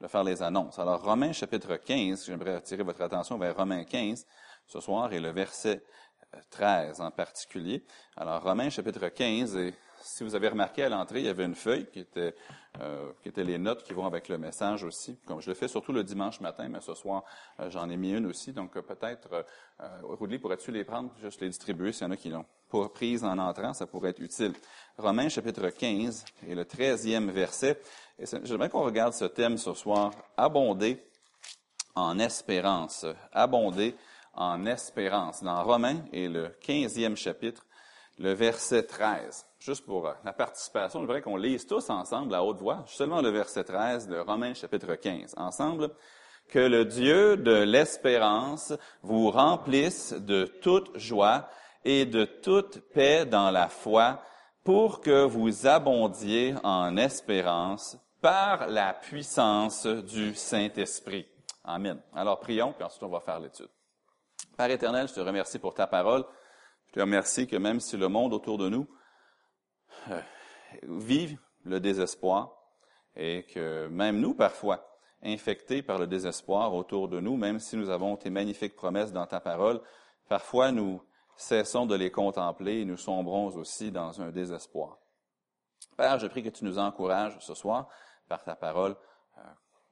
de faire les annonces. Alors, Romains chapitre 15, j'aimerais attirer votre attention vers Romains 15 ce soir et le verset 13 en particulier. Alors, Romains chapitre 15, et si vous avez remarqué à l'entrée, il y avait une feuille qui était, euh, qui était les notes qui vont avec le message aussi. Comme je le fais surtout le dimanche matin, mais ce soir, euh, j'en ai mis une aussi. Donc, euh, peut-être, euh, pourrais-tu les prendre, juste les distribuer? S'il y en a qui l'ont pas prise en entrant, ça pourrait être utile. Romains chapitre 15 et le 13e verset. Et j'aimerais qu'on regarde ce thème ce soir, abonder en espérance. Abonder en espérance. Dans Romains et le 15e chapitre, le verset 13. Juste pour la participation, je qu'on lise tous ensemble à haute voix, seulement le verset 13 de Romains chapitre 15. Ensemble, que le Dieu de l'espérance vous remplisse de toute joie et de toute paix dans la foi pour que vous abondiez en espérance par la puissance du Saint-Esprit. Amen. Alors prions, puis ensuite on va faire l'étude. Père éternel, je te remercie pour ta parole. Je te remercie que même si le monde autour de nous euh, vit le désespoir et que même nous, parfois, infectés par le désespoir autour de nous, même si nous avons tes magnifiques promesses dans ta parole, parfois nous cessons de les contempler et nous sombrons aussi dans un désespoir. Père, je prie que tu nous encourages ce soir par ta parole. Euh,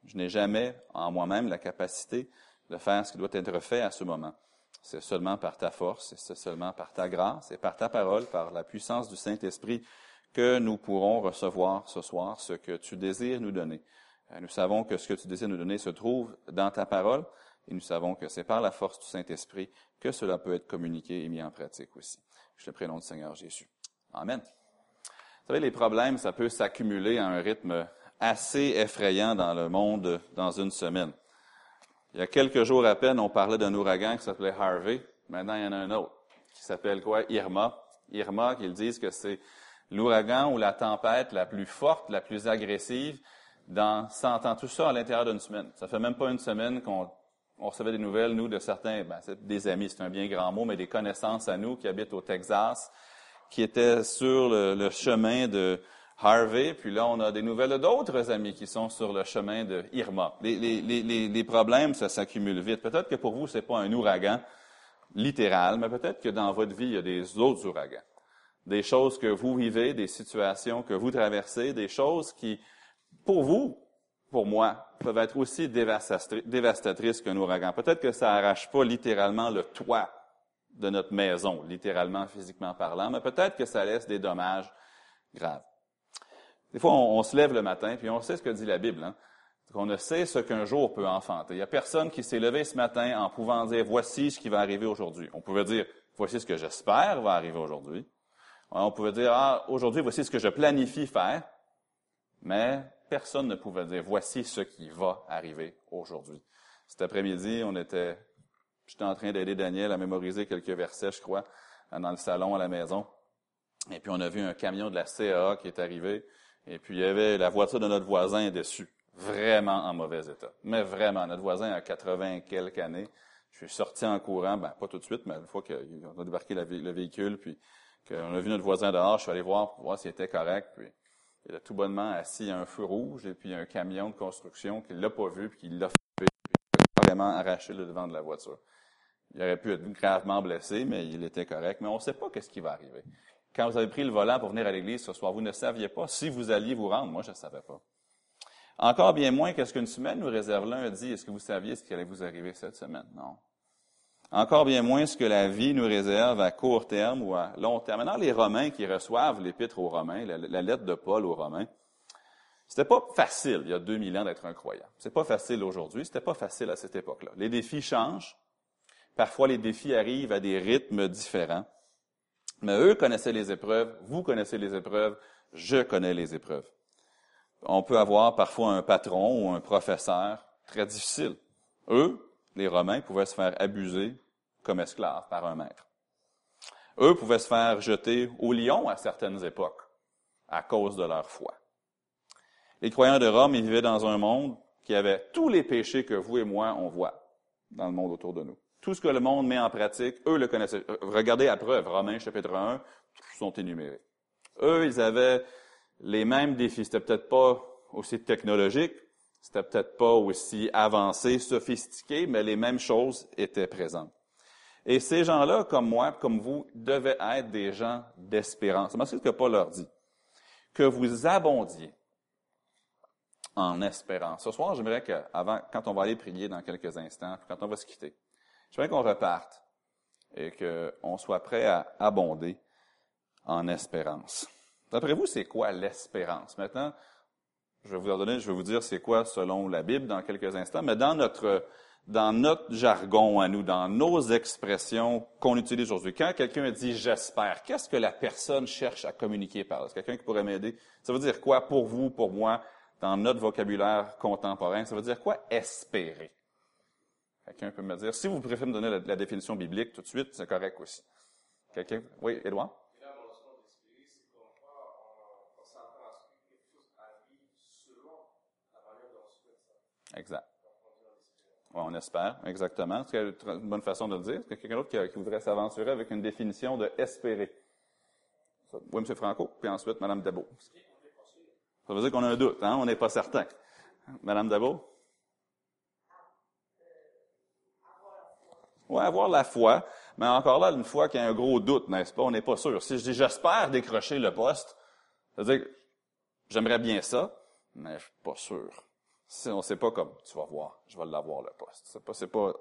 je n'ai jamais en moi-même la capacité de faire ce qui doit être fait à ce moment. C'est seulement par ta force, c'est seulement par ta grâce et par ta parole, par la puissance du Saint-Esprit, que nous pourrons recevoir ce soir ce que tu désires nous donner. Euh, nous savons que ce que tu désires nous donner se trouve dans ta parole, et nous savons que c'est par la force du Saint-Esprit que cela peut être communiqué et mis en pratique aussi. Je te prie au nom du Seigneur Jésus. Amen. Vous savez, les problèmes, ça peut s'accumuler à un rythme assez effrayant dans le monde dans une semaine. Il y a quelques jours à peine, on parlait d'un ouragan qui s'appelait Harvey. Maintenant, il y en a un autre qui s'appelle quoi? Irma. Irma, qu'ils disent que c'est l'ouragan ou la tempête la plus forte, la plus agressive dans, ça entend tout ça à l'intérieur d'une semaine. Ça fait même pas une semaine qu'on recevait des nouvelles, nous, de certains, ben, des amis, c'est un bien grand mot, mais des connaissances à nous qui habitent au Texas, qui étaient sur le chemin de, Harvey, puis là, on a des nouvelles d'autres amis qui sont sur le chemin de Irma. Les, les problèmes, ça s'accumule vite. Peut-être que pour vous, c'est pas un ouragan littéral, mais peut-être que dans votre vie, il y a des autres ouragans. Des choses que vous vivez, des situations que vous traversez, des choses qui, pour vous, pour moi, peuvent être aussi dévastatrices qu'un ouragan. Peut-être que ça arrache pas littéralement le toit de notre maison, littéralement, physiquement parlant, mais peut-être que ça laisse des dommages graves. Des fois, on, se lève le matin, puis on sait ce que dit la Bible. Hein? On ne sait ce qu'un jour peut enfanter. Il n'y a personne qui s'est levé ce matin en pouvant dire, voici ce qui va arriver aujourd'hui. On pouvait dire, voici ce que j'espère va arriver aujourd'hui. On pouvait dire, ah, aujourd'hui, voici ce que je planifie faire. Mais personne ne pouvait dire, voici ce qui va arriver aujourd'hui. Cet après-midi, on était, j'étais en train d'aider Daniel à mémoriser quelques versets, je crois, dans le salon à la maison. Et puis on a vu un camion de la CAA qui est arrivé. Et puis, il y avait la voiture de notre voisin dessus. Vraiment en mauvais état. Mais vraiment, notre voisin a 80 quelques années. Je suis sorti en courant, ben, pas tout de suite, mais une fois qu'on a débarqué le véhicule, puis qu'on a vu notre voisin dehors, je suis allé voir pour voir s'il était correct, puis il a tout bonnement assis à un feu rouge, et puis un camion de construction qui l'a pas vu, puis qui l'a fait, puis a vraiment arraché le devant de la voiture. Il aurait pu être gravement blessé, mais il était correct. Mais on ne sait pas qu'est-ce qui va arriver. Quand vous avez pris le volant pour venir à l'église ce soir, vous ne saviez pas si vous alliez vous rendre. Moi, je ne savais pas. Encore bien moins qu'est-ce qu'une semaine nous réserve lundi. Est-ce que vous saviez ce qui allait vous arriver cette semaine? Non. Encore bien moins ce que la vie nous réserve à court terme ou à long terme. Maintenant, les Romains qui reçoivent l'épître aux Romains, la, lettre de Paul aux Romains, c'était pas facile il y a 2000 ans d'être un croyant. C'est pas facile aujourd'hui. C'était pas facile à cette époque-là. Les défis changent. Parfois, les défis arrivent à des rythmes différents. Mais eux connaissaient les épreuves, vous connaissez les épreuves, je connais les épreuves. On peut avoir parfois un patron ou un professeur très difficile. Eux, les Romains, pouvaient se faire abuser comme esclaves par un maître. Eux pouvaient se faire jeter au lion à certaines époques à cause de leur foi. Les croyants de Rome, ils vivaient dans un monde qui avait tous les péchés que vous et moi, on voit dans le monde autour de nous. Tout ce que le monde met en pratique, eux le connaissaient. Euh, regardez à preuve, Romains chapitre 1, sont énumérés. Eux, ils avaient les mêmes défis. C'était peut-être pas aussi technologique, C'était peut-être pas aussi avancé, sophistiqué, mais les mêmes choses étaient présentes. Et ces gens-là, comme moi, comme vous, devaient être des gens d'espérance. C'est ce que Paul leur dit. Que vous abondiez en espérance. Ce soir, j'aimerais que, avant, quand on va aller prier dans quelques instants, quand on va se quitter, j'aimerais qu'on reparte et qu'on soit prêt à abonder en espérance. D'après vous, c'est quoi l'espérance? Maintenant, je vais vous donner, je vais vous dire c'est quoi selon la Bible dans quelques instants, mais dans notre, dans notre jargon à nous, dans nos expressions qu'on utilise aujourd'hui, quand quelqu'un dit j'espère, qu'est-ce que la personne cherche à communiquer par là? Est-ce quelqu'un qui pourrait m'aider? Ça veut dire quoi pour vous, pour moi, dans notre vocabulaire contemporain? Ça veut dire quoi espérer? Quelqu'un peut me dire, si vous préférez me donner la, la définition biblique tout de suite, c'est correct aussi. Quelqu'un? Oui, Édouard? Exact. Ouais, on espère, exactement. C'est une bonne façon de le dire. Est-ce qu'il y a quelqu'un d'autre qui, voudrait s'aventurer avec une définition de espérer? Oui, M. Franco, puis ensuite Mme Dabo. Ça veut dire qu'on a un doute, hein? on n'est pas certain. Mme Dabo? Oui, avoir la foi, mais encore là, une fois qu'il y a un gros doute, n'est-ce pas? On n'est pas sûr. Si je dis j'espère décrocher le poste, ça veut dire que j'aimerais bien ça, mais je suis pas sûr. Si on ne sait pas comme, tu vas voir, je vais l'avoir le poste. C'est pas, c'est pas,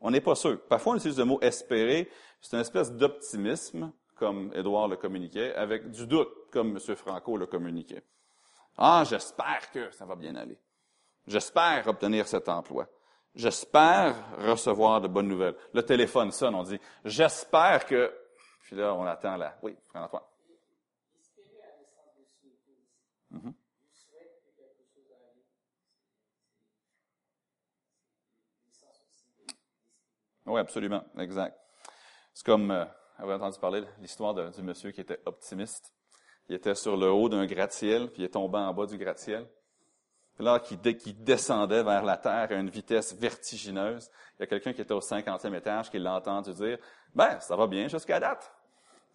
on n'est pas sûr. Parfois, on utilise le mot espérer. C'est une espèce d'optimisme, comme Édouard le communiquait, avec du doute, comme M. Franco le communiquait. Ah, j'espère que ça va bien aller. J'espère obtenir cet emploi. J'espère recevoir de bonnes nouvelles. Le téléphone sonne, on dit, j'espère que, puis là, on attend là. Oui, François. Mm-hmm. Oui, absolument, exact. C'est comme, euh, vous avez entendu parler de l'histoire du monsieur qui était optimiste. Il était sur le haut d'un gratte-ciel, puis il est tombé en bas du gratte-ciel. Là, qui, descendait vers la terre à une vitesse vertigineuse, il y a quelqu'un qui était au cinquantième étage qui l'a entendu dire, ben, ça va bien jusqu'à date.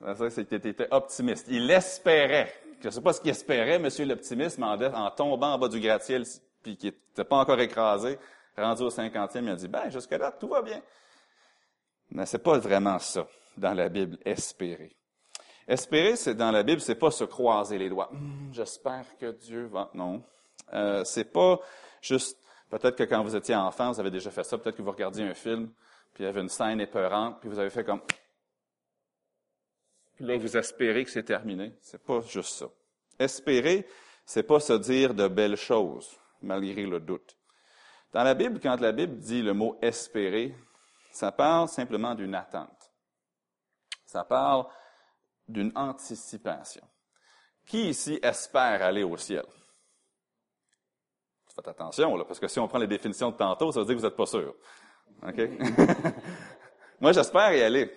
Ça, c'était optimiste. Il espérait. Je ne sais pas ce qu'il espérait, monsieur l'optimiste, mais en, tombant en bas du gratte-ciel, puis qui n'était pas encore écrasé, rendu au cinquantième, il a dit, ben, jusqu'à date, tout va bien. Mais c'est pas vraiment ça dans la Bible, espérer. Espérer, c'est dans la Bible, c'est pas se croiser les doigts. Hum, j'espère que Dieu va. Non, euh, c'est pas juste. Peut-être que quand vous étiez enfant, vous avez déjà fait ça. Peut-être que vous regardiez un film, puis il y avait une scène épeurante, puis vous avez fait comme. Puis là, vous espérez que c'est terminé. C'est pas juste ça. Espérer, c'est pas se dire de belles choses malgré le doute. Dans la Bible, quand la Bible dit le mot espérer, ça parle simplement d'une attente. Ça parle d'une anticipation. Qui ici espère aller au ciel? Faites attention, là, parce que si on prend les définitions de tantôt, ça veut dire que vous n'êtes pas sûr. OK? Moi, j'espère y aller.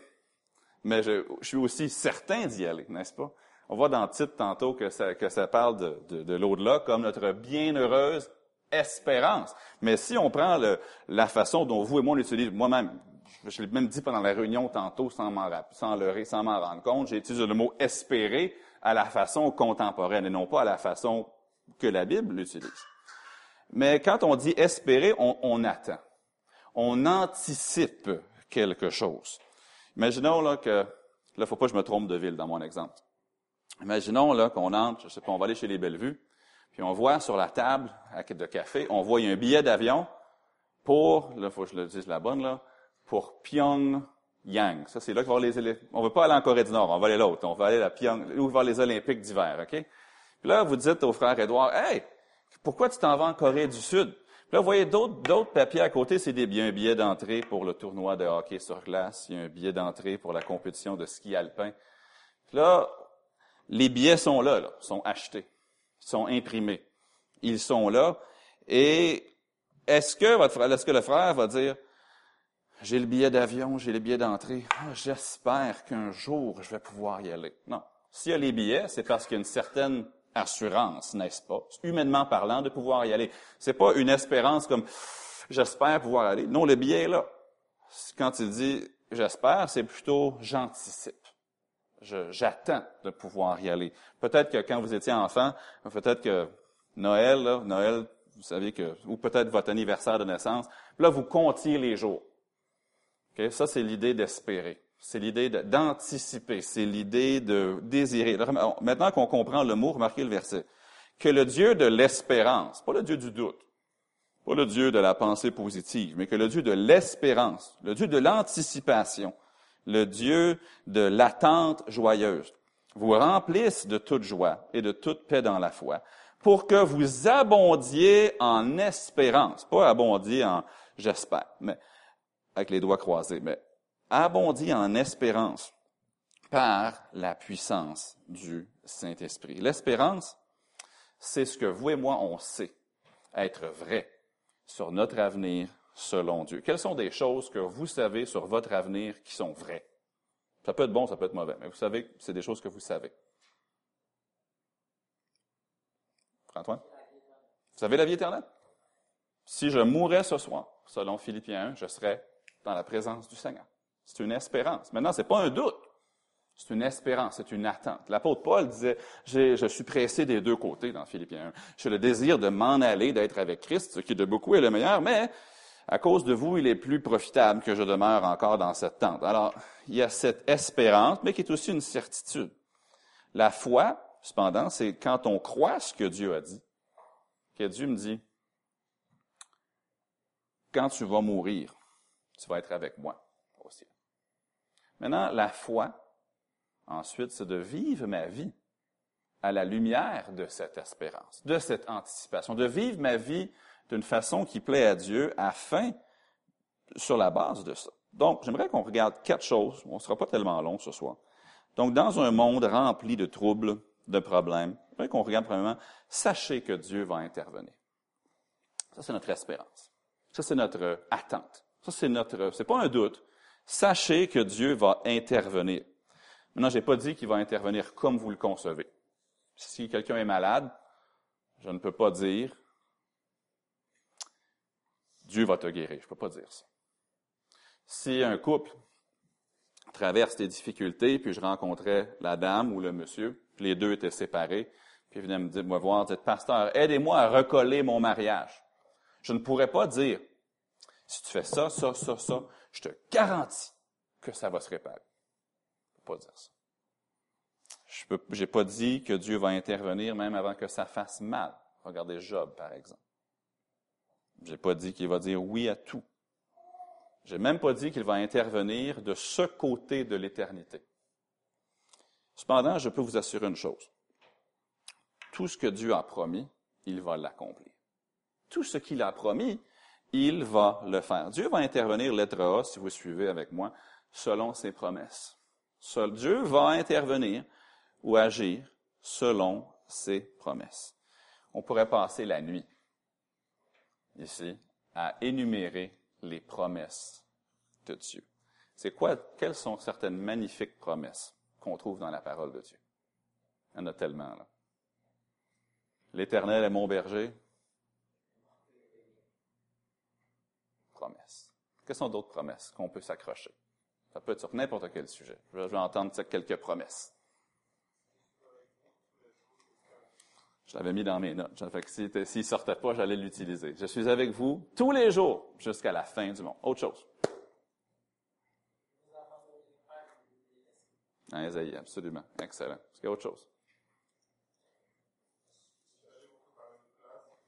Mais je, suis aussi certain d'y aller, n'est-ce pas? On voit dans le titre tantôt que ça, parle de, de l'au-delà comme notre bienheureuse espérance. Mais si on prend le, la façon dont vous et moi on l'utilise, moi-même, je l'ai même dit pendant la réunion tantôt sans m'en sans sans rendre compte, j'ai utilisé le mot espérer à la façon contemporaine et non pas à la façon que la Bible l'utilise. Mais quand on dit espérer, on, on attend. On anticipe quelque chose. Imaginons là que, là, faut pas que je me trompe de ville dans mon exemple. Imaginons là qu'on entre, je sais pas, on va aller chez les Bellevues, puis on voit sur la table de café, on voit il y a un billet d'avion pour, là, faut que je le dise la bonne, là, pour Pyongyang. Ça, c'est là qu'on va les On veut pas aller en Corée du Nord, on va aller l'autre. On va aller à Pyong, où voir les Olympiques d'hiver, OK? Puis là, vous dites au frère Édouard, Hey, pourquoi tu t'en vas en Corée du Sud? Puis là, vous voyez d'autres, d'autres papiers à côté, c'est des, un billet d'entrée pour le tournoi de hockey sur glace, il y a un billet d'entrée pour la compétition de ski alpin. Puis là, les billets sont là, là, sont achetés sont imprimés. Ils sont là. Et est-ce que votre frère, est-ce que le frère va dire, j'ai le billet d'avion, j'ai le billet d'entrée, ah, j'espère qu'un jour je vais pouvoir y aller. Non. S'il y a les billets, c'est parce qu'il y a une certaine assurance, n'est-ce pas, humainement parlant, de pouvoir y aller. C'est pas une espérance comme j'espère pouvoir aller. Non, le billet est là. Quand il dit j'espère, c'est plutôt j'anticipe j'attends de pouvoir y aller. Peut-être que quand vous étiez enfant, peut-être que Noël, Noël, vous savez que, ou peut-être votre anniversaire de naissance. Là, vous comptiez les jours. Okay? Ça, c'est l'idée d'espérer. C'est l'idée d'anticiper. C'est l'idée de désirer. Maintenant qu'on comprend le mot, remarquez le verset. Que le Dieu de l'espérance, pas le Dieu du doute, pas le Dieu de la pensée positive, mais que le Dieu de l'espérance, le Dieu de l'anticipation, le Dieu de l'attente joyeuse, vous remplisse de toute joie et de toute paix dans la foi, pour que vous abondiez en espérance, pas abondiez en j'espère, mais avec les doigts croisés, mais abondiez en espérance par la puissance du Saint-Esprit. L'espérance, c'est ce que vous et moi, on sait être vrai sur notre avenir selon Dieu. Quelles sont des choses que vous savez sur votre avenir qui sont vraies? Ça peut être bon, ça peut être mauvais, mais vous savez, c'est des choses que vous savez. Antoine? Vous savez la vie éternelle? Si je mourais ce soir, selon Philippiens 1, je serais dans la présence du Seigneur. C'est une espérance. Maintenant, c'est pas un doute. C'est une espérance, c'est une attente. L'apôtre Paul disait, je suis pressé des deux côtés dans Philippiens 1. J'ai le désir de m'en aller, d'être avec Christ, ce qui de beaucoup est le meilleur, mais à cause de vous, il est plus profitable que je demeure encore dans cette tente. Alors, il y a cette espérance, mais qui est aussi une certitude. La foi, cependant, c'est quand on croit ce que Dieu a dit, que Dieu me dit, quand tu vas mourir, tu vas être avec moi aussi. Maintenant, la foi, ensuite, c'est de vivre ma vie à la lumière de cette espérance, de cette anticipation, de vivre ma vie d'une façon qui plaît à Dieu afin, sur la base de ça. Donc, j'aimerais qu'on regarde quatre choses. On ne sera pas tellement long ce soir. Donc, dans un monde rempli de troubles, de problèmes, j'aimerais qu'on regarde premièrement, sachez que Dieu va intervenir. Ça, c'est notre espérance. Ça, c'est notre attente. Ça, c'est notre, c'est pas un doute. Sachez que Dieu va intervenir. Maintenant, j'ai pas dit qu'il va intervenir comme vous le concevez. Si quelqu'un est malade, je ne peux pas dire Dieu va te guérir. Je peux pas dire ça. Si un couple traverse des difficultés, puis je rencontrais la dame ou le monsieur, puis les deux étaient séparés, puis ils venaient me, dire, me voir, dire, pasteur, aidez-moi à recoller mon mariage. Je ne pourrais pas dire, si tu fais ça, ça, ça, ça, je te garantis que ça va se réparer. Je peux pas dire ça. Je n'ai pas dit que Dieu va intervenir même avant que ça fasse mal. Regardez Job, par exemple. Je n'ai pas dit qu'il va dire oui à tout. Je n'ai même pas dit qu'il va intervenir de ce côté de l'éternité. Cependant, je peux vous assurer une chose. Tout ce que Dieu a promis, il va l'accomplir. Tout ce qu'il a promis, il va le faire. Dieu va intervenir, lettre A, si vous suivez avec moi, selon ses promesses. Dieu va intervenir ou agir selon ses promesses. On pourrait passer la nuit ici à énumérer les promesses de Dieu. C'est quoi, quelles sont certaines magnifiques promesses qu'on trouve dans la parole de Dieu? Il y en a tellement, là. L'Éternel est mon berger. Promesses. Quelles sont d'autres promesses qu'on peut s'accrocher? Ça peut être sur n'importe quel sujet. Je vais entendre quelques promesses. Je l'avais mis dans mes notes. Fait que s'il sortait pas, j'allais l'utiliser. Je suis avec vous tous les jours jusqu'à la fin du monde. Autre chose. Ah, absolument. Excellent. Est-ce qu'il y a autre chose?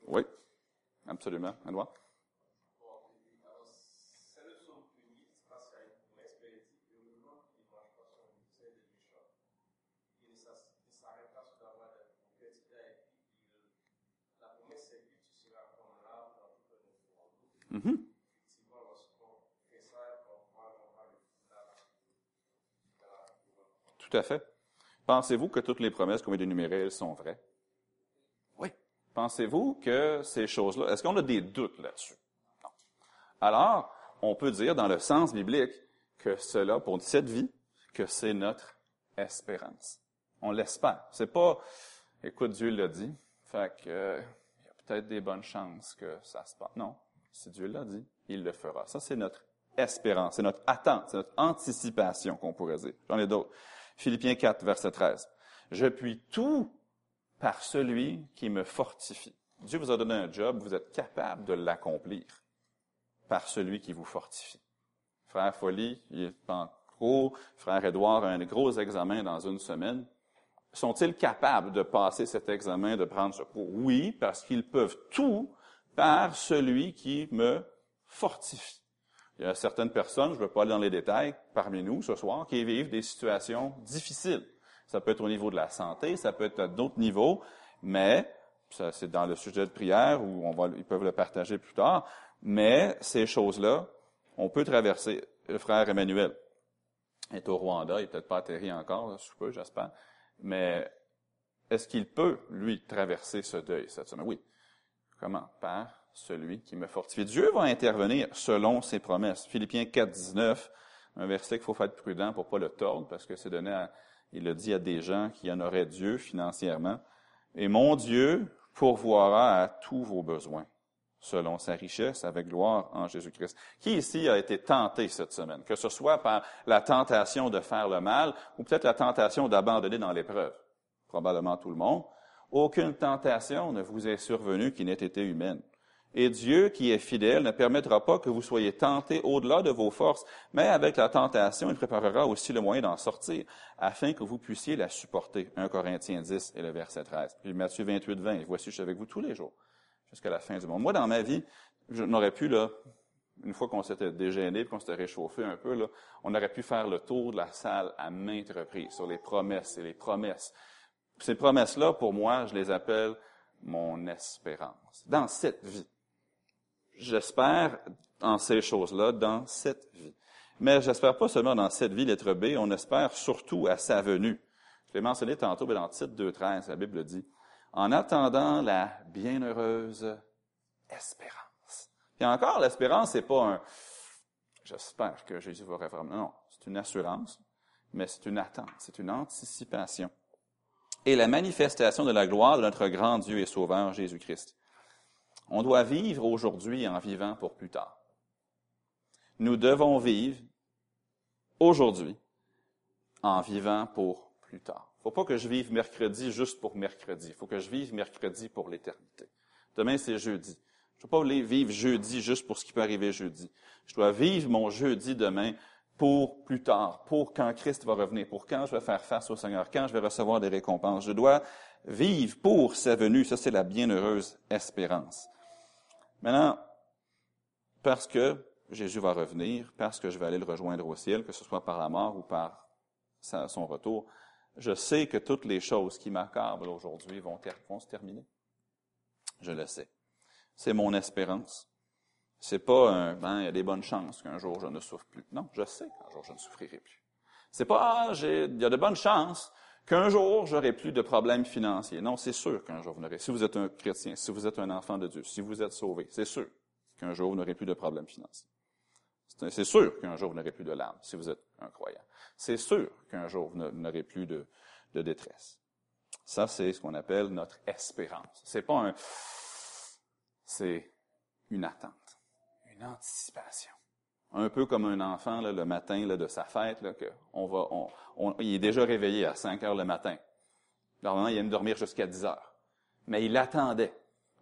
Oui, absolument. Edouard? Mhm. Tout à fait. Pensez-vous que toutes les promesses qu'on vient d'énumérer, sont vraies? Oui. Pensez-vous que ces choses-là, est-ce qu'on a des doutes là-dessus? Non. Alors, on peut dire dans le sens biblique que cela, pour cette vie, que c'est notre espérance. On l'espère. C'est pas, écoute, Dieu l'a dit, fait que, euh, il y a peut-être des bonnes chances que ça se passe. Non. Si Dieu l'a dit, il le fera. Ça, c'est notre espérance, c'est notre attente, c'est notre anticipation qu'on pourrait dire. J'en ai d'autres. Philippiens 4, verset 13. Je puis tout par celui qui me fortifie. Dieu vous a donné un job, vous êtes capable de l'accomplir par celui qui vous fortifie. Frère Folly, il est en cours. Frère Édouard a un gros examen dans une semaine. Sont-ils capables de passer cet examen, de prendre ce cours? Oui, parce qu'ils peuvent tout par celui qui me fortifie. Il y a certaines personnes, je ne veux pas aller dans les détails, parmi nous ce soir, qui vivent des situations difficiles. Ça peut être au niveau de la santé, ça peut être à d'autres niveaux, mais ça c'est dans le sujet de prière où on va, ils peuvent le partager plus tard. Mais ces choses-là, on peut traverser. Le frère Emmanuel est au Rwanda, il n'est peut-être pas atterri encore, je peux, j'espère. Mais est-ce qu'il peut, lui, traverser ce deuil cette semaine? Oui. Comment? Par celui qui me fortifie? Dieu va intervenir selon ses promesses. Philippiens 4, 19, un verset qu'il faut faire prudent pour pas le tordre, parce que c'est donné à, il le dit à des gens qui en auraient Dieu financièrement. Et mon Dieu pourvoira à tous vos besoins, selon sa richesse, avec gloire en Jésus-Christ. Qui ici a été tenté cette semaine, que ce soit par la tentation de faire le mal, ou peut-être la tentation d'abandonner dans l'épreuve? Probablement tout le monde. Aucune tentation ne vous est survenue qui n'ait été humaine. Et Dieu, qui est fidèle, ne permettra pas que vous soyez tentés au-delà de vos forces, mais avec la tentation, il préparera aussi le moyen d'en sortir, afin que vous puissiez la supporter. 1 Corinthiens 10 et le verset 13. Puis Matthieu 28, 20. Et voici, je suis avec vous tous les jours, jusqu'à la fin du monde. Moi, dans ma vie, je n'aurais pu, là, une fois qu'on s'était dégêné, qu'on s'était réchauffé un peu, là, on aurait pu faire le tour de la salle à maintes reprises sur les promesses et les promesses. Ces promesses-là, pour moi, je les appelle mon espérance. Dans cette vie j'espère en ces choses-là dans cette vie. Mais j'espère pas seulement dans cette vie, lettre B, on espère surtout à sa venue. Je l'ai mentionné tantôt, mais dans titre 2.13, la Bible dit, en attendant la bienheureuse espérance. Et encore, l'espérance, c'est pas un, j'espère que Jésus va revenir. Non, c'est une assurance, mais c'est une attente, c'est une anticipation. Et la manifestation de la gloire de notre grand Dieu et Sauveur Jésus-Christ. On doit vivre aujourd'hui en vivant pour plus tard. Nous devons vivre aujourd'hui en vivant pour plus tard. Il ne faut pas que je vive mercredi juste pour mercredi. Il faut que je vive mercredi pour l'éternité. Demain, c'est jeudi. Je ne dois pas vivre jeudi juste pour ce qui peut arriver jeudi. Je dois vivre mon jeudi demain pour plus tard, pour quand Christ va revenir, pour quand je vais faire face au Seigneur, quand je vais recevoir des récompenses. Je dois vivre pour sa venue. Ça, c'est la bienheureuse espérance. Maintenant, parce que Jésus va revenir, parce que je vais aller le rejoindre au ciel, que ce soit par la mort ou par son retour, je sais que toutes les choses qui m'accablent aujourd'hui vont, se terminer. Je le sais. C'est mon espérance. C'est pas un, ben, il y a des bonnes chances qu'un jour je ne souffre plus. Non, je sais qu'un jour je ne souffrirai plus. C'est pas, ah, il y a de bonnes chances qu'un jour, j'aurai plus de problèmes financiers. Non, c'est sûr qu'un jour, vous n'aurez. Si vous êtes un chrétien, si vous êtes un enfant de Dieu, si vous êtes sauvé, c'est sûr qu'un jour, vous n'aurez plus de problèmes financiers. C'est sûr qu'un jour, vous n'aurez plus de larmes, si vous êtes un croyant. C'est sûr qu'un jour, vous n'aurez plus de, de détresse. Ça, c'est ce qu'on appelle notre espérance. C'est pas un, c'est une attente, une un peu comme un enfant le matin de sa fête, là, que on va, on, il est déjà réveillé à 5 heures le matin. Normalement, il aime dormir jusqu'à 10 heures. Mais il attendait.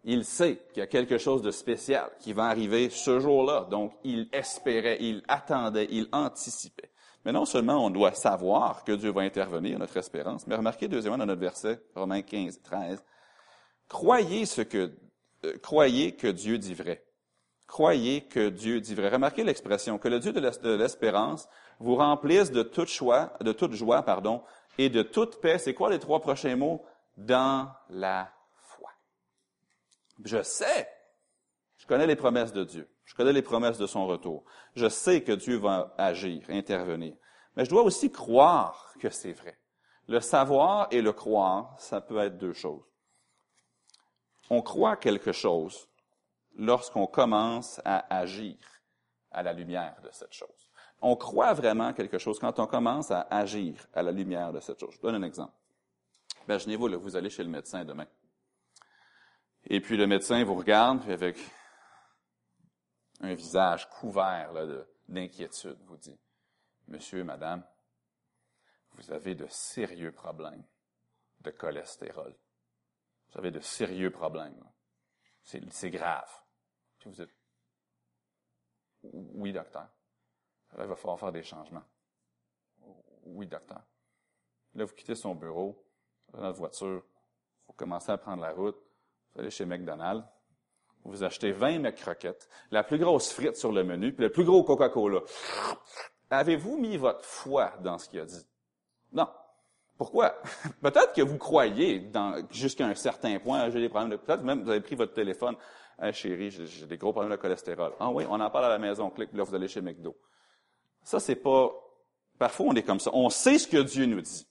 Il sait qu'il y a quelque chose de spécial qui va arriver ce jour-là. Donc, il espérait, il attendait, il anticipait. Mais non seulement on doit savoir que Dieu va intervenir, notre espérance, mais remarquez deuxièmement dans notre verset, Romains 15, 13, croyez ce que, euh, croyez que Dieu dit vrai croyez que Dieu dit vrai. Remarquez l'expression, que le Dieu de l'espérance vous remplisse de toute joie, pardon, et de toute paix. C'est quoi les trois prochains mots? Dans la foi. Je sais, je connais les promesses de Dieu. Je connais les promesses de son retour. Je sais que Dieu va agir, intervenir. Mais je dois aussi croire que c'est vrai. Le savoir et le croire, ça peut être deux choses. On croit quelque chose lorsqu'on commence à agir à la lumière de cette chose. On croit vraiment quelque chose quand on commence à agir à la lumière de cette chose. Je donne un exemple. Imaginez-vous, vous allez chez le médecin demain. Et puis le médecin vous regarde, avec un visage couvert d'inquiétude, vous dit, Monsieur, Madame, vous avez de sérieux problèmes de cholestérol. Vous avez de sérieux problèmes. c'est grave. Vous dites, oui, docteur. Là, il va falloir faire des changements. Oui, docteur. Là, vous quittez son bureau, dans votre voiture, vous commencez à prendre la route, vous allez chez McDonald's, vous achetez 20 McCroquettes, la plus grosse frite sur le menu, puis le plus gros Coca-Cola. Avez-vous mis votre foi dans ce qu'il a dit? Non. Pourquoi? Peut-être que vous croyez jusqu'à un certain point, j'ai des problèmes de, peut-être même vous avez pris votre téléphone, hey, chérie, j'ai des gros problèmes de cholestérol. Ah oui, on en parle à la maison, clique, là vous allez chez McDo. Ça, c'est pas, parfois on est comme ça. On sait ce que Dieu nous dit,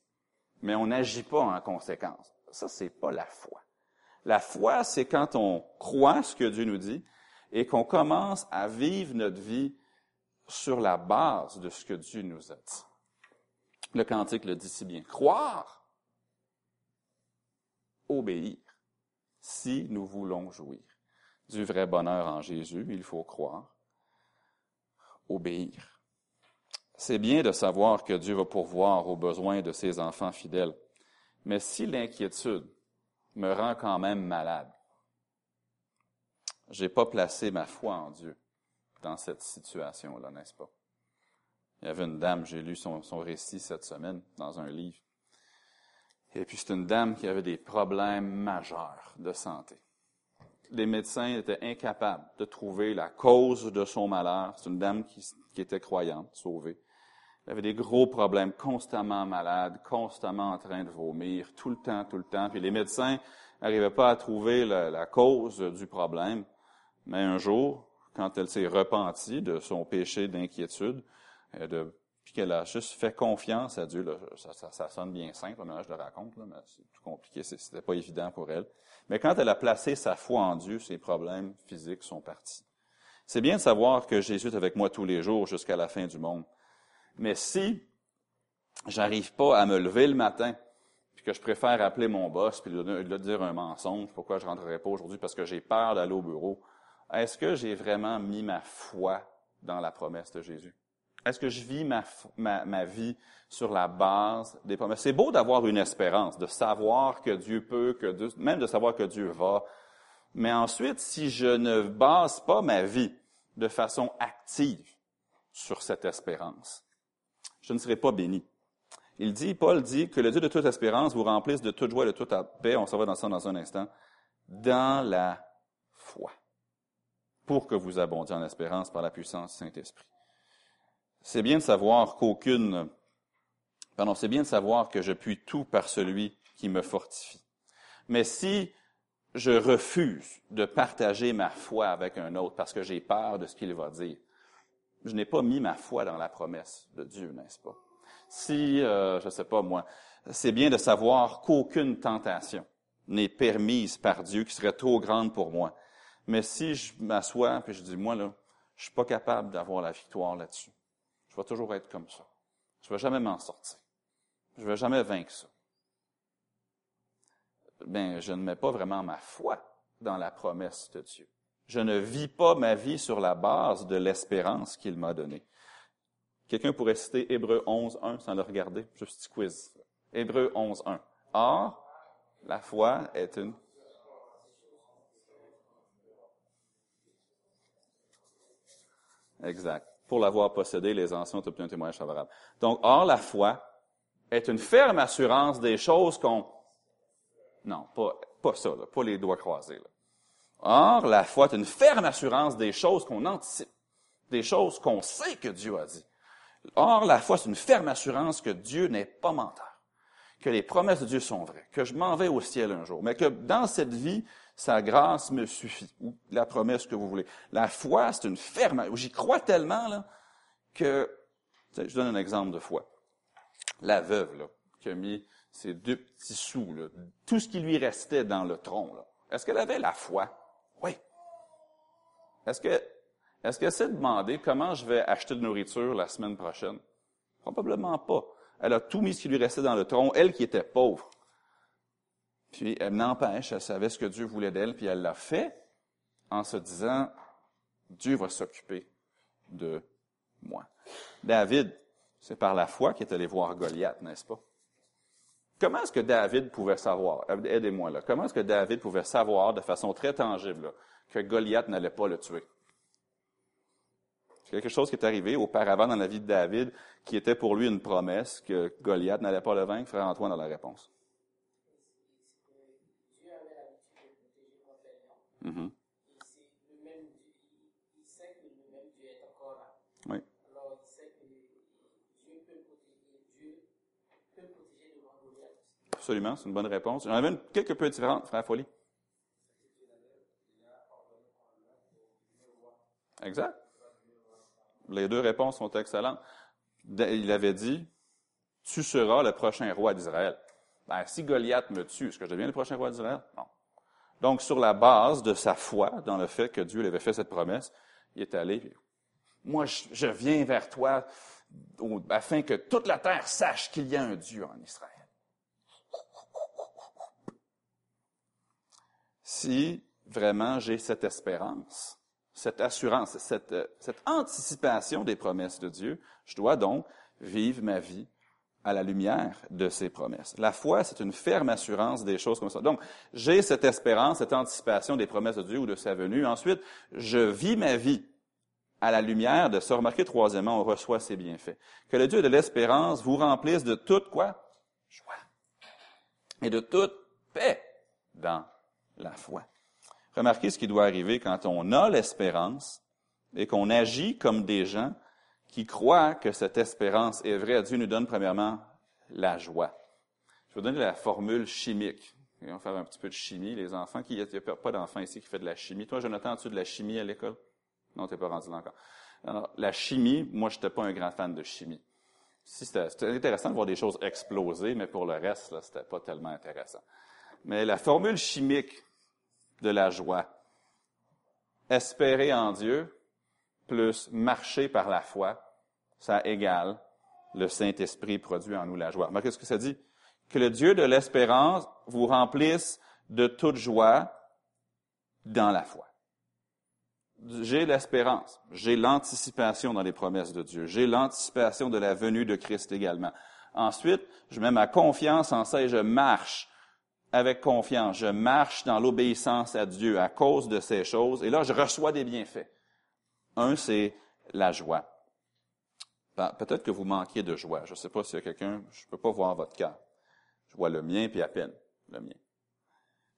mais on n'agit pas en conséquence. Ça, c'est pas la foi. La foi, c'est quand on croit ce que Dieu nous dit et qu'on commence à vivre notre vie sur la base de ce que Dieu nous a dit. Le cantique le dit si bien. Croire, obéir, si nous voulons jouir du vrai bonheur en Jésus, il faut croire, obéir. C'est bien de savoir que Dieu va pourvoir aux besoins de ses enfants fidèles, mais si l'inquiétude me rend quand même malade, j'ai pas placé ma foi en Dieu dans cette situation-là, n'est-ce pas? Il y avait une dame, j'ai lu son, récit cette semaine dans un livre. Et puis c'est une dame qui avait des problèmes majeurs de santé. Les médecins étaient incapables de trouver la cause de son malheur. C'est une dame qui, qui était croyante, sauvée. Elle avait des gros problèmes, constamment malade, constamment en train de vomir, tout le temps, tout le temps. Puis les médecins n'arrivaient pas à trouver la, la cause du problème. Mais un jour, quand elle s'est repentie de son péché d'inquiétude, de, puis qu'elle a juste fait confiance à Dieu. Là, ça, ça, ça, sonne bien simple, mais je le raconte, là, mais c'est tout compliqué, c'était pas évident pour elle. Mais quand elle a placé sa foi en Dieu, ses problèmes physiques sont partis. C'est bien de savoir que Jésus est avec moi tous les jours jusqu'à la fin du monde. Mais si j'arrive pas à me lever le matin, puis que je préfère appeler mon boss puis lui dire un mensonge, pourquoi je rentrerai pas aujourd'hui parce que j'ai peur d'aller au bureau, est-ce que j'ai vraiment mis ma foi dans la promesse de Jésus? Est-ce que je vis ma, vie sur la base des promesses? C'est beau d'avoir une espérance, de savoir que Dieu peut, que même de savoir que Dieu va. Mais ensuite, si je ne base pas ma vie de façon active sur cette espérance, je ne serai pas béni. Il dit, Paul dit que le Dieu de toute espérance vous remplisse de toute joie et de toute paix, on s'en va dans ça dans un instant, dans la foi, pour que vous abondiez en espérance par la puissance du Saint-Esprit. C'est bien de savoir qu'aucune, pardon, c'est bien de savoir que je puis tout par celui qui me fortifie. Mais si je refuse de partager ma foi avec un autre parce que j'ai peur de ce qu'il va dire, je n'ai pas mis ma foi dans la promesse de Dieu, n'est-ce pas? Si, euh, je ne sais pas moi, c'est bien de savoir qu'aucune tentation n'est permise par Dieu qui serait trop grande pour moi. Mais si je m'assois et je dis, moi, là, je suis pas capable d'avoir la victoire là-dessus. Je vais toujours être comme ça. Je ne vais jamais m'en sortir. Je ne vais jamais vaincre ça. Ben, je ne mets pas vraiment ma foi dans la promesse de Dieu. Je ne vis pas ma vie sur la base de l'espérance qu'il m'a donnée. Quelqu'un pourrait citer Hébreu 11, 1 sans le regarder. Juste petit quiz. Hébreu 11, 1. Or, la foi est une Exact pour l'avoir possédé, les anciens ont obtenu un témoignage favorable. Donc, or, la foi est une ferme assurance des choses qu'on... Non, pas, pas ça, là, pas les doigts croisés. Là. Or, la foi est une ferme assurance des choses qu'on anticipe, des choses qu'on sait que Dieu a dit. Or, la foi, c'est une ferme assurance que Dieu n'est pas menteur, que les promesses de Dieu sont vraies, que je m'en vais au ciel un jour, mais que dans cette vie, sa grâce me suffit, ou la promesse que vous voulez. La foi, c'est une ferme, j'y crois tellement, là, que, je donne un exemple de foi. La veuve, là, qui a mis ses deux petits sous, là, tout ce qui lui restait dans le tronc. Est-ce qu'elle avait la foi? Oui. Est-ce que, est-ce qu'elle s'est demandé comment je vais acheter de nourriture la semaine prochaine? Probablement pas. Elle a tout mis ce qui lui restait dans le tronc, elle qui était pauvre. Puis elle n'empêche, elle savait ce que Dieu voulait d'elle, puis elle l'a fait en se disant, Dieu va s'occuper de moi. David, c'est par la foi qu'il est allé voir Goliath, n'est-ce pas? Comment est-ce que David pouvait savoir, aidez-moi là, comment est-ce que David pouvait savoir de façon très tangible que Goliath n'allait pas le tuer? C'est quelque chose qui est arrivé auparavant dans la vie de David qui était pour lui une promesse que Goliath n'allait pas le vaincre. Frère Antoine dans la réponse. Mm-hmm. Oui. Absolument, c'est une bonne réponse. J'en avais une quelque peu différente, frère Folie. Exact. Les deux réponses sont excellentes. Il avait dit, tu seras le prochain roi d'Israël. Ben, si Goliath me tue, est-ce que je deviens le prochain roi d'Israël? Non. Donc, sur la base de sa foi dans le fait que Dieu lui avait fait cette promesse, il est allé, moi, je, viens vers toi afin que toute la terre sache qu'il y a un Dieu en Israël. Si vraiment j'ai cette espérance, cette assurance, cette, cette anticipation des promesses de Dieu, je dois donc vivre ma vie à la lumière de ses promesses. La foi, c'est une ferme assurance des choses comme ça. Donc, j'ai cette espérance, cette anticipation des promesses de Dieu ou de sa venue. Ensuite, je vis ma vie à la lumière de ça. Remarquez, troisièmement, on reçoit ses bienfaits. Que le Dieu de l'espérance vous remplisse de toute quoi? Joie. Et de toute paix dans la foi. Remarquez ce qui doit arriver quand on a l'espérance et qu'on agit comme des gens qui croient que cette espérance est vraie, Dieu nous donne premièrement la joie. Je vais vous donner la formule chimique. on va faire un petit peu de chimie. Les enfants, il n'y a pas d'enfants ici qui fait de la chimie. Toi, Jonathan, as-tu de la chimie à l'école? Non, t'es pas rendu là encore. Alors, la chimie, moi, je n'étais pas un grand fan de chimie. Si c'était intéressant de voir des choses exploser, mais pour le reste, là, c'était pas tellement intéressant. Mais la formule chimique de la joie, espérer en Dieu plus marcher par la foi, ça égale le Saint-Esprit produit en nous la joie. Mais qu'est-ce que ça dit? Que le Dieu de l'espérance vous remplisse de toute joie dans la foi? J'ai l'espérance, j'ai l'anticipation dans les promesses de Dieu, j'ai l'anticipation de la venue de Christ également. Ensuite, je mets ma confiance en ça et je marche avec confiance, je marche dans l'obéissance à Dieu à cause de ces choses, et là, je reçois des bienfaits. Un, c'est la joie. Ben, peut-être que vous manquiez de joie. Je ne sais pas s'il y a quelqu'un, je ne peux pas voir votre cœur. Je vois le mien, puis à peine le mien.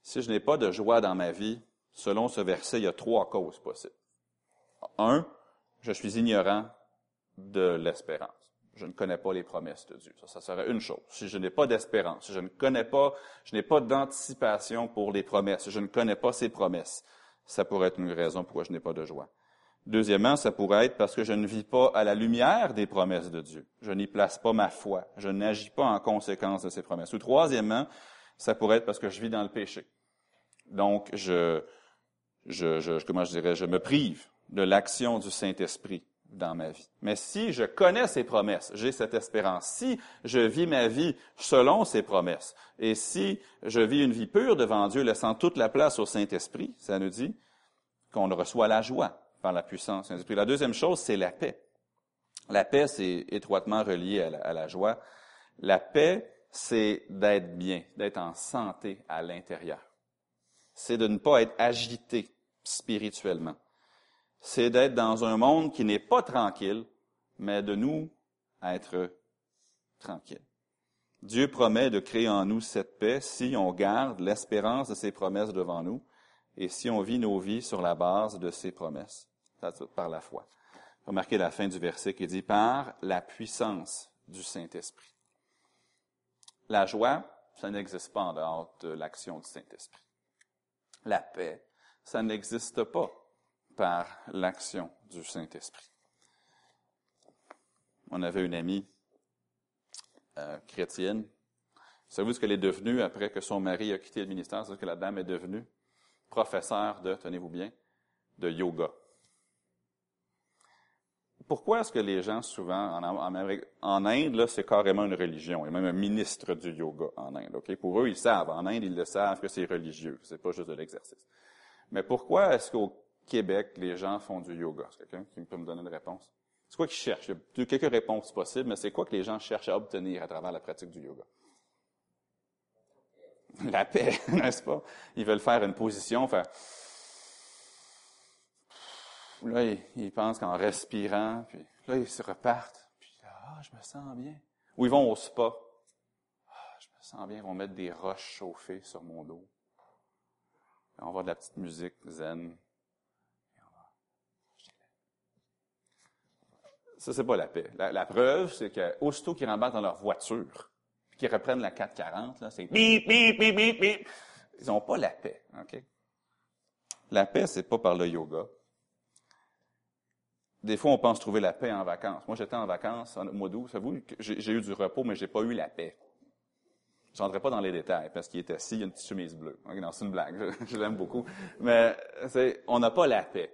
Si je n'ai pas de joie dans ma vie, selon ce verset, il y a trois causes possibles. Un, je suis ignorant de l'espérance. Je ne connais pas les promesses de Dieu. Ça, ça serait une chose. Si je n'ai pas d'espérance, si je ne connais pas, je n'ai pas d'anticipation pour les promesses, si je ne connais pas ces promesses, ça pourrait être une raison pourquoi je n'ai pas de joie. Deuxièmement, ça pourrait être parce que je ne vis pas à la lumière des promesses de Dieu. Je n'y place pas ma foi. Je n'agis pas en conséquence de ces promesses. Ou troisièmement, ça pourrait être parce que je vis dans le péché. Donc, je, je, je comment je dirais, je me prive de l'action du Saint-Esprit dans ma vie. Mais si je connais ces promesses, j'ai cette espérance, si je vis ma vie selon ces promesses, et si je vis une vie pure devant Dieu, laissant toute la place au Saint-Esprit, ça nous dit qu'on reçoit la joie par la puissance La deuxième chose, c'est la paix. La paix, c'est étroitement relié à la, joie. La paix, c'est d'être bien, d'être en santé à l'intérieur. C'est de ne pas être agité spirituellement. C'est d'être dans un monde qui n'est pas tranquille, mais de nous être tranquille. Dieu promet de créer en nous cette paix si on garde l'espérance de ses promesses devant nous et si on vit nos vies sur la base de ses promesses par la foi. Remarquez la fin du verset qui dit par la puissance du Saint-Esprit. La joie, ça n'existe pas en dehors de l'action du Saint-Esprit. La paix, ça n'existe pas par l'action du Saint-Esprit. On avait une amie euh, chrétienne. Savez-vous ce qu'elle est devenue après que son mari a quitté le ministère? C'est ce que la dame est devenue? Professeure de, tenez-vous bien, de yoga pourquoi est-ce que les gens, souvent, en, Inde, là, c'est carrément une religion? Il y a même un ministre du yoga en Inde. Pour eux, ils savent. En Inde, ils le savent que c'est religieux. C'est pas juste de l'exercice. Mais pourquoi est-ce qu'au Québec, les gens font du yoga? Est-ce quelqu'un qui peut me donner une réponse? C'est quoi qu'ils cherchent? Il y a quelques réponses possibles, mais c'est quoi que les gens cherchent à obtenir à travers la pratique du yoga? la paix, n'est-ce pas? Ils veulent faire une position, faire... Là, ils, pensent qu'en respirant, puis là, ils se repartent, puis ah, je me sens bien. Ou ils vont au spa. Ah, je me sens bien, ils vont mettre des roches chauffées sur mon dos. on va de la petite musique zen. Ça, c'est pas la paix. La, preuve, c'est qu'aussitôt qu'ils rembattent dans leur voiture, puis qu'ils reprennent la 440, là, c'est bip, bip, bip, bip, bip. Ils n'ont pas la paix. OK? La paix, c'est pas par le yoga. Des fois, on pense trouver la paix en vacances. Moi, j'étais en vacances au mois d'août. Savez-vous, j'ai eu du repos, mais j'ai pas eu la paix. Je pas dans les détails parce qu'il était assis, il y a une petite chemise bleue. Non, c'est une blague. Je, l'aime beaucoup. Mais on n'a pas la paix.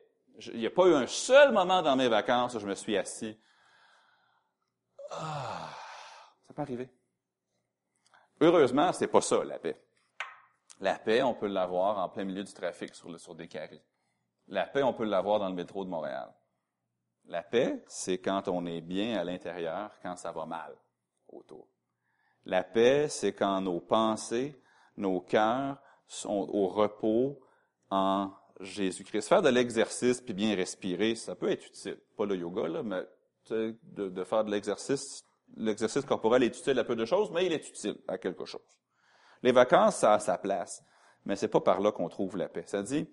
il n'y a pas eu un seul moment dans mes vacances où je me suis assis. Ah, ça peut arriver. Heureusement, c'est pas ça, la paix. La paix, on peut l'avoir en plein milieu du trafic sur, le, sur des carrés. La paix, on peut l'avoir dans le métro de Montréal. La paix, c'est quand on est bien à l'intérieur, quand ça va mal autour. La paix, c'est quand nos pensées, nos cœurs sont au repos en Jésus-Christ. Faire de l'exercice puis bien respirer, ça peut être utile. Pas le yoga, là, mais de, faire de l'exercice. L'exercice corporel est utile à peu de choses, mais il est utile à quelque chose. Les vacances, ça a sa place, mais c'est pas par là qu'on trouve la paix. Ça dit,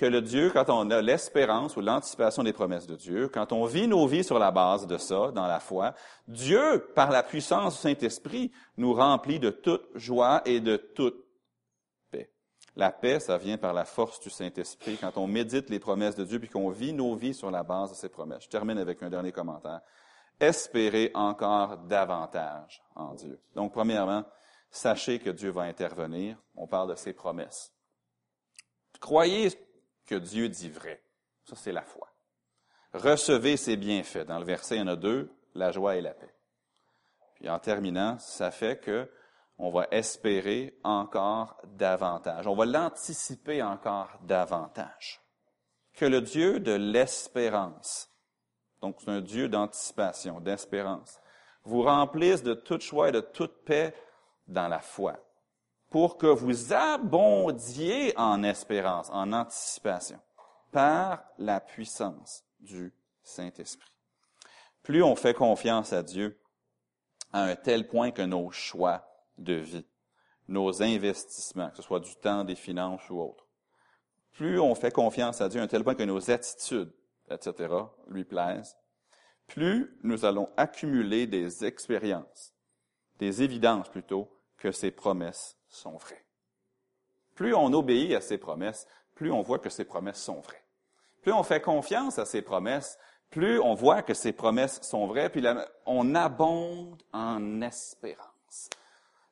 que le Dieu, quand on a l'espérance ou l'anticipation des promesses de Dieu, quand on vit nos vies sur la base de ça, dans la foi, Dieu, par la puissance du Saint-Esprit, nous remplit de toute joie et de toute paix. La paix, ça vient par la force du Saint-Esprit, quand on médite les promesses de Dieu, puis qu'on vit nos vies sur la base de ces promesses. Je termine avec un dernier commentaire. Espérez encore davantage en Dieu. Donc, premièrement, sachez que Dieu va intervenir. On parle de ses promesses. Croyez que Dieu dit vrai. Ça, c'est la foi. Recevez ses bienfaits. Dans le verset, il y en a deux, la joie et la paix. Puis en terminant, ça fait que on va espérer encore davantage. On va l'anticiper encore davantage. Que le Dieu de l'espérance, donc c'est un Dieu d'anticipation, d'espérance, vous remplisse de toute joie et de toute paix dans la foi pour que vous abondiez en espérance, en anticipation, par la puissance du Saint-Esprit. Plus on fait confiance à Dieu à un tel point que nos choix de vie, nos investissements, que ce soit du temps, des finances ou autre, plus on fait confiance à Dieu à un tel point que nos attitudes, etc., lui plaisent, plus nous allons accumuler des expériences, des évidences plutôt, que ses promesses sont vraies. Plus on obéit à ses promesses, plus on voit que ses promesses sont vraies. Plus on fait confiance à ses promesses, plus on voit que ses promesses sont vraies, puis on abonde en espérance.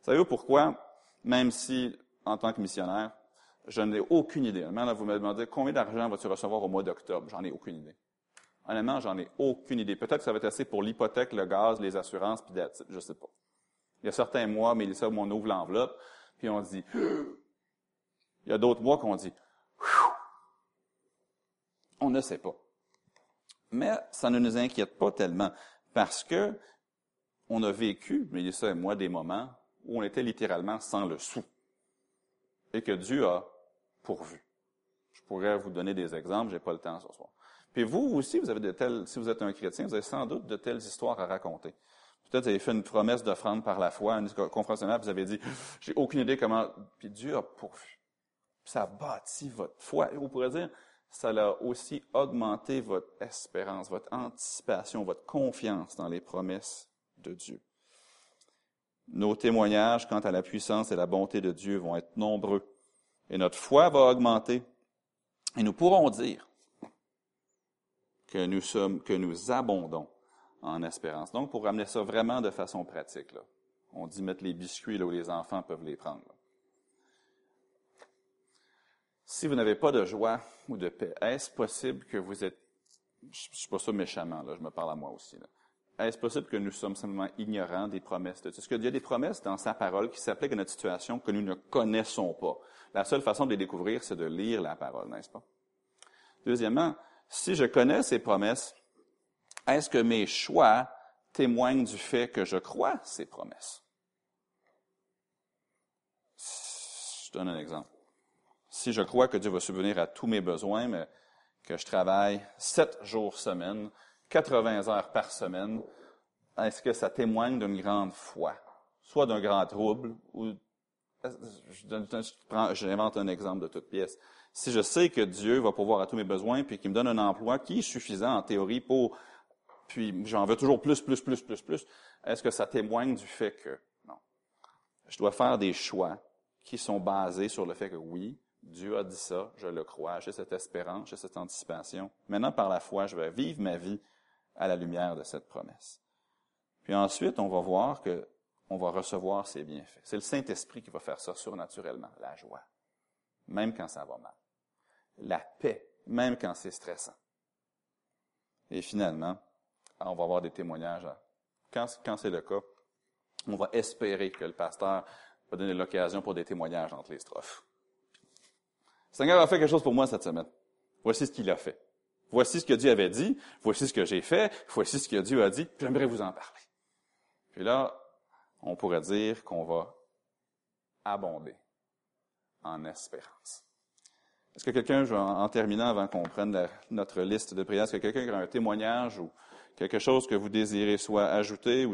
Savez-vous pourquoi, même si, en tant que missionnaire, je n'ai aucune idée. Là, vous me demandez combien d'argent vas-tu recevoir au mois d'octobre? J'en ai aucune idée. Honnêtement, j'en ai aucune idée. Peut-être que ça va être assez pour l'hypothèque, le gaz, les assurances, puis je sais pas. Il y a certains mois, mais ça, où on ouvre l'enveloppe, puis on dit, il y a d'autres mois qu'on dit, on ne sait pas. Mais ça ne nous inquiète pas tellement parce que on a vécu, mais ça et moi, des moments où on était littéralement sans le sou et que Dieu a pourvu. Je pourrais vous donner des exemples, j'ai pas le temps ce soir. Puis vous aussi, vous avez de telles, si vous êtes un chrétien, vous avez sans doute de telles histoires à raconter. Peut-être vous avez fait une promesse d'offrande par la foi, une vous avez dit, j'ai aucune idée comment, puis Dieu a pourvu. Ça a bâti votre foi. Et vous pourrez dire, ça a aussi augmenté votre espérance, votre anticipation, votre confiance dans les promesses de Dieu. Nos témoignages quant à la puissance et la bonté de Dieu vont être nombreux. Et notre foi va augmenter. Et nous pourrons dire que nous sommes, que nous abondons en espérance. Donc, pour ramener ça vraiment de façon pratique, on dit mettre les biscuits là où les enfants peuvent les prendre. Si vous n'avez pas de joie ou de paix, est-ce possible que vous êtes, je ne suis pas ça méchamment, là, je me parle à moi aussi, est-ce possible que nous sommes simplement ignorants des promesses de Dieu? Est-ce qu'il y a des promesses dans sa parole qui s'appliquent à notre situation que nous ne connaissons pas? La seule façon de les découvrir, c'est de lire la parole, n'est-ce pas? Deuxièmement, si je connais ces promesses, est-ce que mes choix témoignent du fait que je crois ces promesses? Je donne un exemple. Si je crois que Dieu va subvenir à tous mes besoins, mais que je travaille sept jours semaine, 80 heures par semaine, est-ce que ça témoigne d'une grande foi? Soit d'un grand trouble, ou j'invente un exemple de toute pièce. Si je sais que Dieu va pouvoir à tous mes besoins, puis qu'il me donne un emploi qui est suffisant en théorie pour, puis j'en veux toujours plus, plus, plus, plus, plus, est-ce que ça témoigne du fait que, non. Je dois faire des choix qui sont basés sur le fait que oui, Dieu a dit ça, je le crois, j'ai cette espérance, j'ai cette anticipation. Maintenant, par la foi, je vais vivre ma vie à la lumière de cette promesse. Puis ensuite, on va voir que on va recevoir ses bienfaits. C'est le Saint-Esprit qui va faire ça surnaturellement, la joie, même quand ça va mal. La paix, même quand c'est stressant. Et finalement, on va avoir des témoignages. Quand, quand c'est le cas, on va espérer que le pasteur va donner l'occasion pour des témoignages entre les strophes. Seigneur a fait quelque chose pour moi cette semaine. Voici ce qu'il a fait. Voici ce que Dieu avait dit. Voici ce que j'ai fait. Voici ce que Dieu a dit. J'aimerais vous en parler. Puis là, on pourrait dire qu'on va abonder en espérance. Est-ce que quelqu'un, en terminant avant qu'on prenne notre liste de prières, est-ce que quelqu'un a un témoignage ou quelque chose que vous désirez soit ajouter ou